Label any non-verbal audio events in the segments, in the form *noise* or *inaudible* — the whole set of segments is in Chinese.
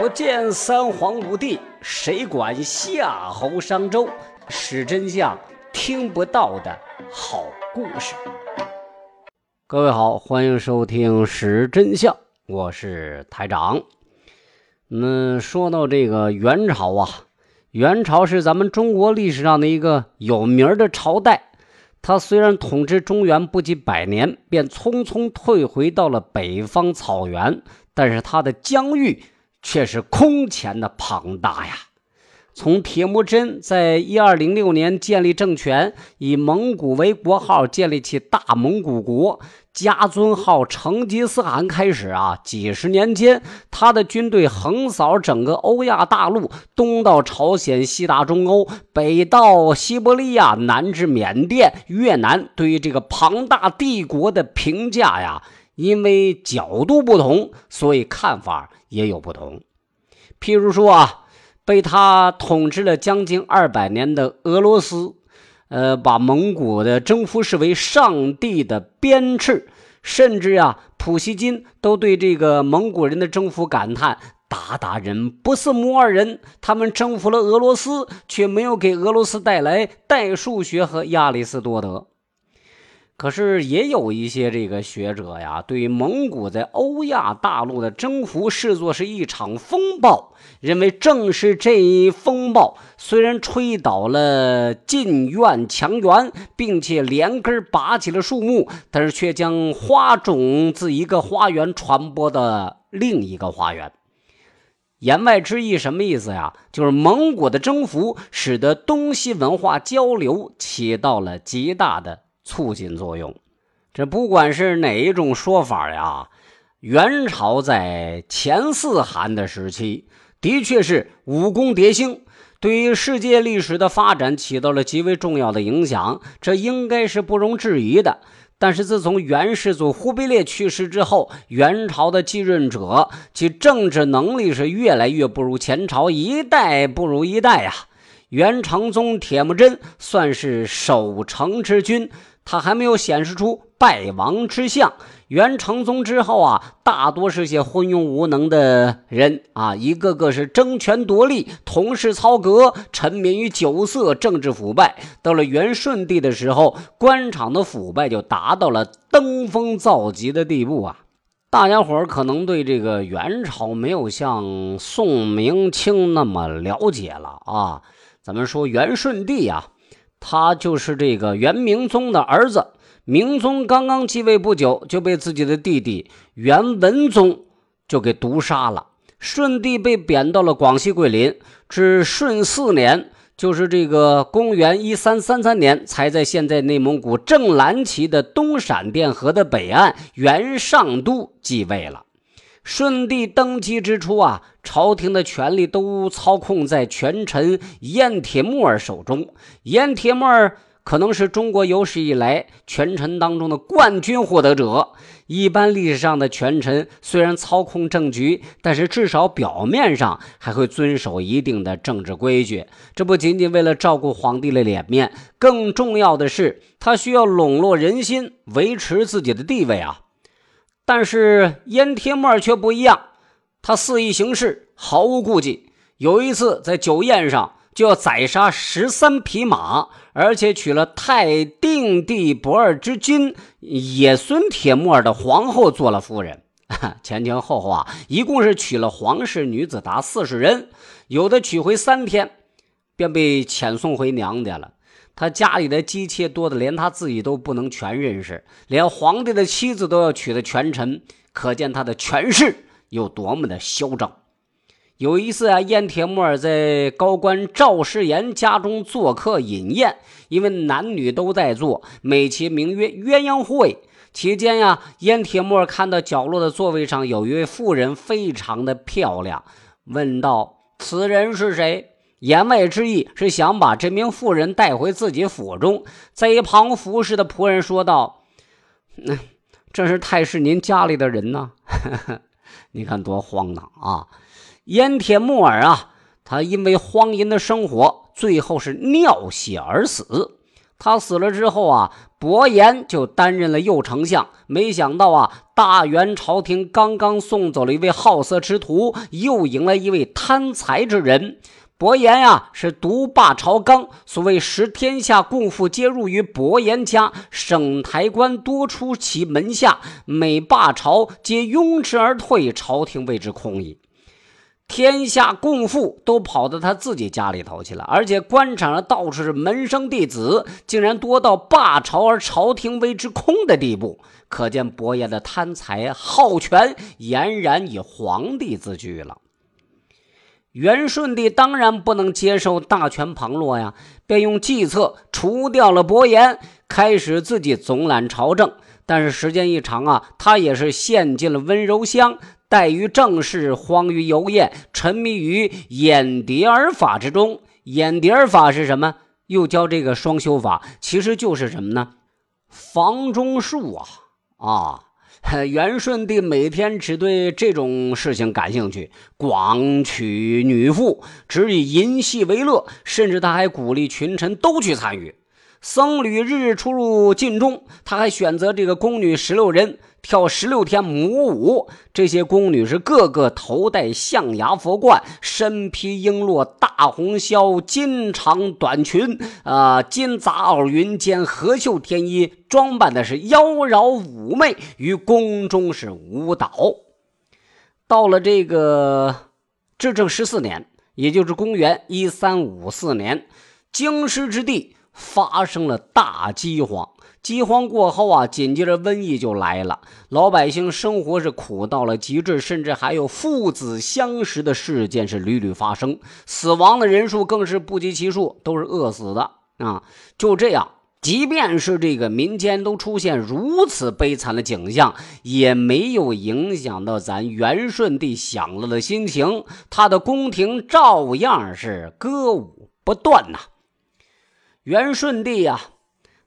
不见三皇五帝，谁管夏侯商周？史真相，听不到的好故事。各位好，欢迎收听《史真相》，我是台长。嗯，说到这个元朝啊，元朝是咱们中国历史上的一个有名的朝代。他虽然统治中原不及百年，便匆匆退回到了北方草原，但是他的疆域。却是空前的庞大呀！从铁木真在一二零六年建立政权，以蒙古为国号，建立起大蒙古国，加尊号成吉思汗开始啊，几十年间，他的军队横扫整个欧亚大陆，东到朝鲜，西达中欧，北到西伯利亚，南至缅甸、越南。对于这个庞大帝国的评价呀，因为角度不同，所以看法。也有不同，譬如说啊，被他统治了将近二百年的俄罗斯，呃，把蒙古的征服视为上帝的鞭笞，甚至啊，普希金都对这个蒙古人的征服感叹：“鞑靼人不是摩尔人，他们征服了俄罗斯，却没有给俄罗斯带来代数学和亚里士多德。”可是也有一些这个学者呀，对蒙古在欧亚大陆的征服视作是一场风暴，认为正是这一风暴，虽然吹倒了晋苑墙垣，并且连根拔起了树木，但是却将花种自一个花园传播到另一个花园。言外之意什么意思呀？就是蒙古的征服使得东西文化交流起到了极大的。促进作用，这不管是哪一种说法呀，元朝在前四汗的时期的确是武功迭兴，对于世界历史的发展起到了极为重要的影响，这应该是不容置疑的。但是自从元世祖忽必烈去世之后，元朝的继任者其政治能力是越来越不如前朝，一代不如一代呀。元成宗铁木真算是守成之君。他还没有显示出败亡之象。元成宗之后啊，大多是些昏庸无能的人啊，一个个是争权夺利、同室操戈、沉迷于酒色、政治腐败。到了元顺帝的时候，官场的腐败就达到了登峰造极的地步啊！大家伙可能对这个元朝没有像宋、明、清那么了解了啊。咱们说元顺帝啊。他就是这个元明宗的儿子。明宗刚刚继位不久，就被自己的弟弟元文宗就给毒杀了。顺帝被贬到了广西桂林，至顺四年，就是这个公元一三三三年，才在现在内蒙古正蓝旗的东闪电河的北岸元上都继位了。顺帝登基之初啊，朝廷的权力都操控在权臣燕铁木儿手中。燕铁木儿可能是中国有史以来权臣当中的冠军获得者。一般历史上的权臣虽然操控政局，但是至少表面上还会遵守一定的政治规矩。这不仅仅为了照顾皇帝的脸面，更重要的是他需要笼络人心，维持自己的地位啊。但是燕铁木儿却不一样，他肆意行事，毫无顾忌。有一次在酒宴上，就要宰杀十三匹马，而且娶了太定帝不二之君野孙铁木儿的皇后做了夫人。*laughs* 前前后后啊，一共是娶了皇室女子达四十人，有的娶回三天，便被遣送回娘家了。他家里的姬妾多的连他自己都不能全认识，连皇帝的妻子都要娶的权臣，可见他的权势有多么的嚣张。有一次啊，燕铁木儿在高官赵世炎家中做客饮宴，因为男女都在座，美其名曰鸳鸯会。期间呀，燕铁木儿看到角落的座位上有一位妇人，非常的漂亮，问道：“此人是谁？”言外之意是想把这名妇人带回自己府中。在一旁服侍的仆人说道：“那这是太师您家里的人呢，*laughs* 你看多荒唐啊！”燕铁木耳啊，他因为荒淫的生活，最后是尿血而死。他死了之后啊，伯颜就担任了右丞相。没想到啊，大元朝廷刚刚送走了一位好色之徒，又迎来一位贪财之人。伯颜呀，是独霸朝纲。所谓“食天下共富皆入于伯颜家”，省台官多出其门下，每罢朝，皆拥之而退，朝廷为之空矣。天下共富都跑到他自己家里头去了，而且官场上到处是门生弟子，竟然多到罢朝而朝廷为之空的地步。可见伯颜的贪财好权，俨然以皇帝自居了。元顺帝当然不能接受大权旁落呀，便用计策除掉了伯颜，开始自己总揽朝政。但是时间一长啊，他也是陷进了温柔乡。怠于政事，荒于游宴，沉迷于演蝶儿法之中。演蝶儿法是什么？又教这个双修法，其实就是什么呢？房中术啊！啊，*laughs* 元顺帝每天只对这种事情感兴趣，广娶女妇，只以淫戏为乐，甚至他还鼓励群臣都去参与。僧侣日日出入禁中，他还选择这个宫女十六人。跳十六天母舞，这些宫女是个个头戴象牙佛冠，身披璎珞大红绡，金长短裙，啊，金杂袄云间，河绣天衣，装扮的是妖娆妩媚，于宫中是舞蹈。到了这个至正十四年，也就是公元一三五四年，京师之地发生了大饥荒。饥荒过后啊，紧接着瘟疫就来了，老百姓生活是苦到了极致，甚至还有父子相食的事件是屡屡发生，死亡的人数更是不计其数，都是饿死的啊！就这样，即便是这个民间都出现如此悲惨的景象，也没有影响到咱元顺帝享乐的心情，他的宫廷照样是歌舞不断呐。元顺帝呀。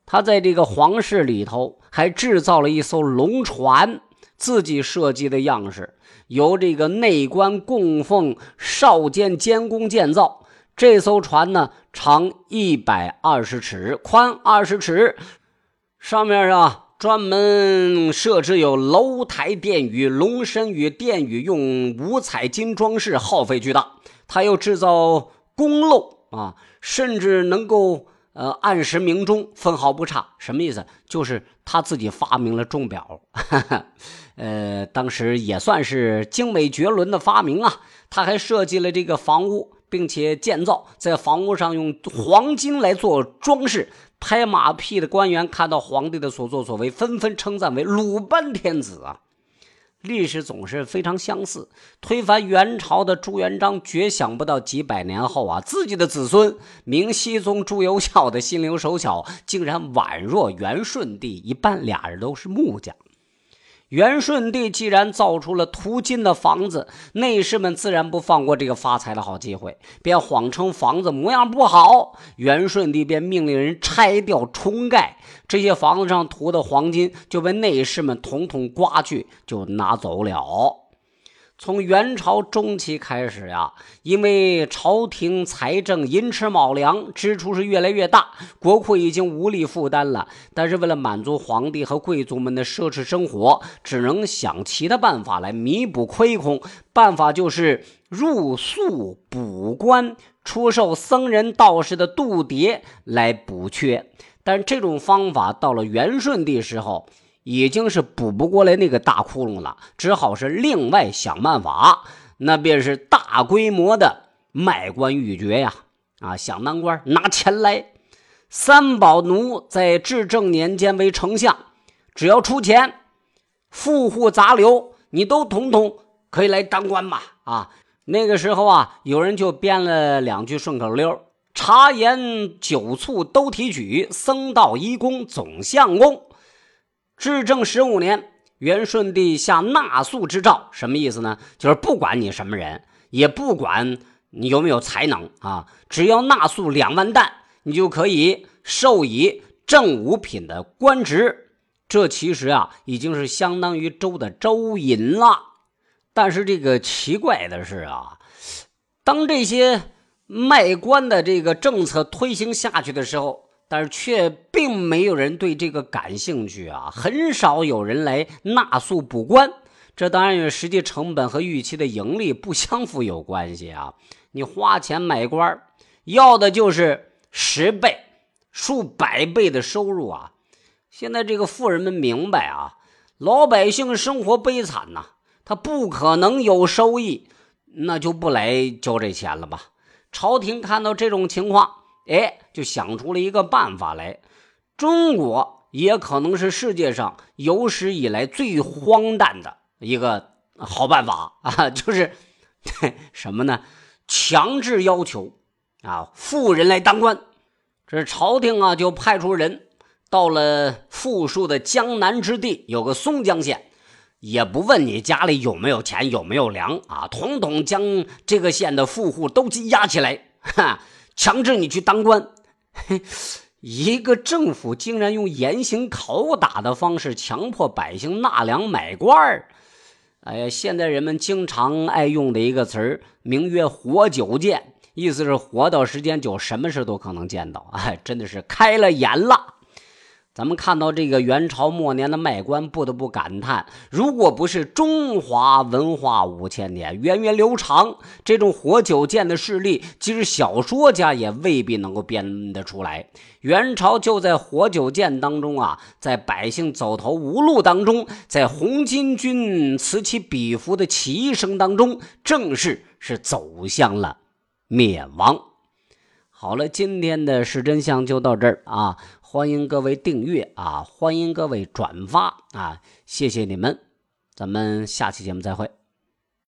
他在这个皇室里头还制造了一艘龙船，自己设计的样式，由这个内官供奉少监监工建造。这艘船呢，长一百二十尺，宽二十尺，上面啊专门设置有楼台殿宇、龙身与殿宇，用五彩金装饰，耗费巨大。他又制造宫漏啊，甚至能够。呃，按时鸣钟，分毫不差，什么意思？就是他自己发明了钟表，哈 *laughs* 哈呃，当时也算是精美绝伦的发明啊。他还设计了这个房屋，并且建造在房屋上用黄金来做装饰。拍马屁的官员看到皇帝的所作所为，纷纷称赞为鲁班天子啊。历史总是非常相似。推翻元朝的朱元璋，绝想不到几百年后啊，自己的子孙明熹宗朱由校的心灵手巧，竟然宛若元顺帝一般，俩人都是木匠。元顺帝既然造出了涂金的房子，内侍们自然不放过这个发财的好机会，便谎称房子模样不好。元顺帝便命令人拆掉重盖，这些房子上涂的黄金就被内侍们统统刮去，就拿走了。从元朝中期开始呀，因为朝廷财政寅吃卯粮，支出是越来越大，国库已经无力负担了。但是为了满足皇帝和贵族们的奢侈生活，只能想其他办法来弥补亏空。办法就是入粟补官，出售僧人道士的度牒来补缺。但这种方法到了元顺帝时候。已经是补不过来那个大窟窿了，只好是另外想办法。那便是大规模的卖官鬻爵呀！啊，想当官拿钱来。三宝奴在至正年间为丞相，只要出钱，富户杂流，你都统统可以来当官嘛！啊，那个时候啊，有人就编了两句顺口溜：茶盐酒醋都提取，僧道医工总相公。至正十五年，元顺帝下纳粟之诏，什么意思呢？就是不管你什么人，也不管你有没有才能啊，只要纳粟两万担，你就可以授以正五品的官职。这其实啊，已经是相当于周的周尹了。但是这个奇怪的是啊，当这些卖官的这个政策推行下去的时候，但是却并没有人对这个感兴趣啊，很少有人来纳粟补官。这当然与实际成本和预期的盈利不相符有关系啊。你花钱买官，要的就是十倍、数百倍的收入啊。现在这个富人们明白啊，老百姓生活悲惨呐，他不可能有收益，那就不来交这钱了吧。朝廷看到这种情况，哎，就想出了一个办法来。中国也可能是世界上有史以来最荒诞的一个好办法啊，就是 *laughs* 什么呢？强制要求啊，富人来当官。这朝廷啊，就派出人到了富庶的江南之地，有个松江县。也不问你家里有没有钱，有没有粮啊，统统将这个县的富户都羁押起来，哈，强制你去当官。嘿一个政府竟然用严刑拷打的方式强迫百姓纳粮买官。哎呀，现在人们经常爱用的一个词儿，名曰“活久见”，意思是活到时间久，什么事都可能见到。哎，真的是开了眼了。咱们看到这个元朝末年的卖官，不得不感叹：如果不是中华文化五千年源远流长，这种活久见的事例，即使小说家也未必能够编得出来。元朝就在活久见当中啊，在百姓走投无路当中，在红巾军此起彼伏的起义声当中，正式是走向了灭亡。好了，今天的是真相就到这儿啊。欢迎各位订阅啊！欢迎各位转发啊！谢谢你们，咱们下期节目再会。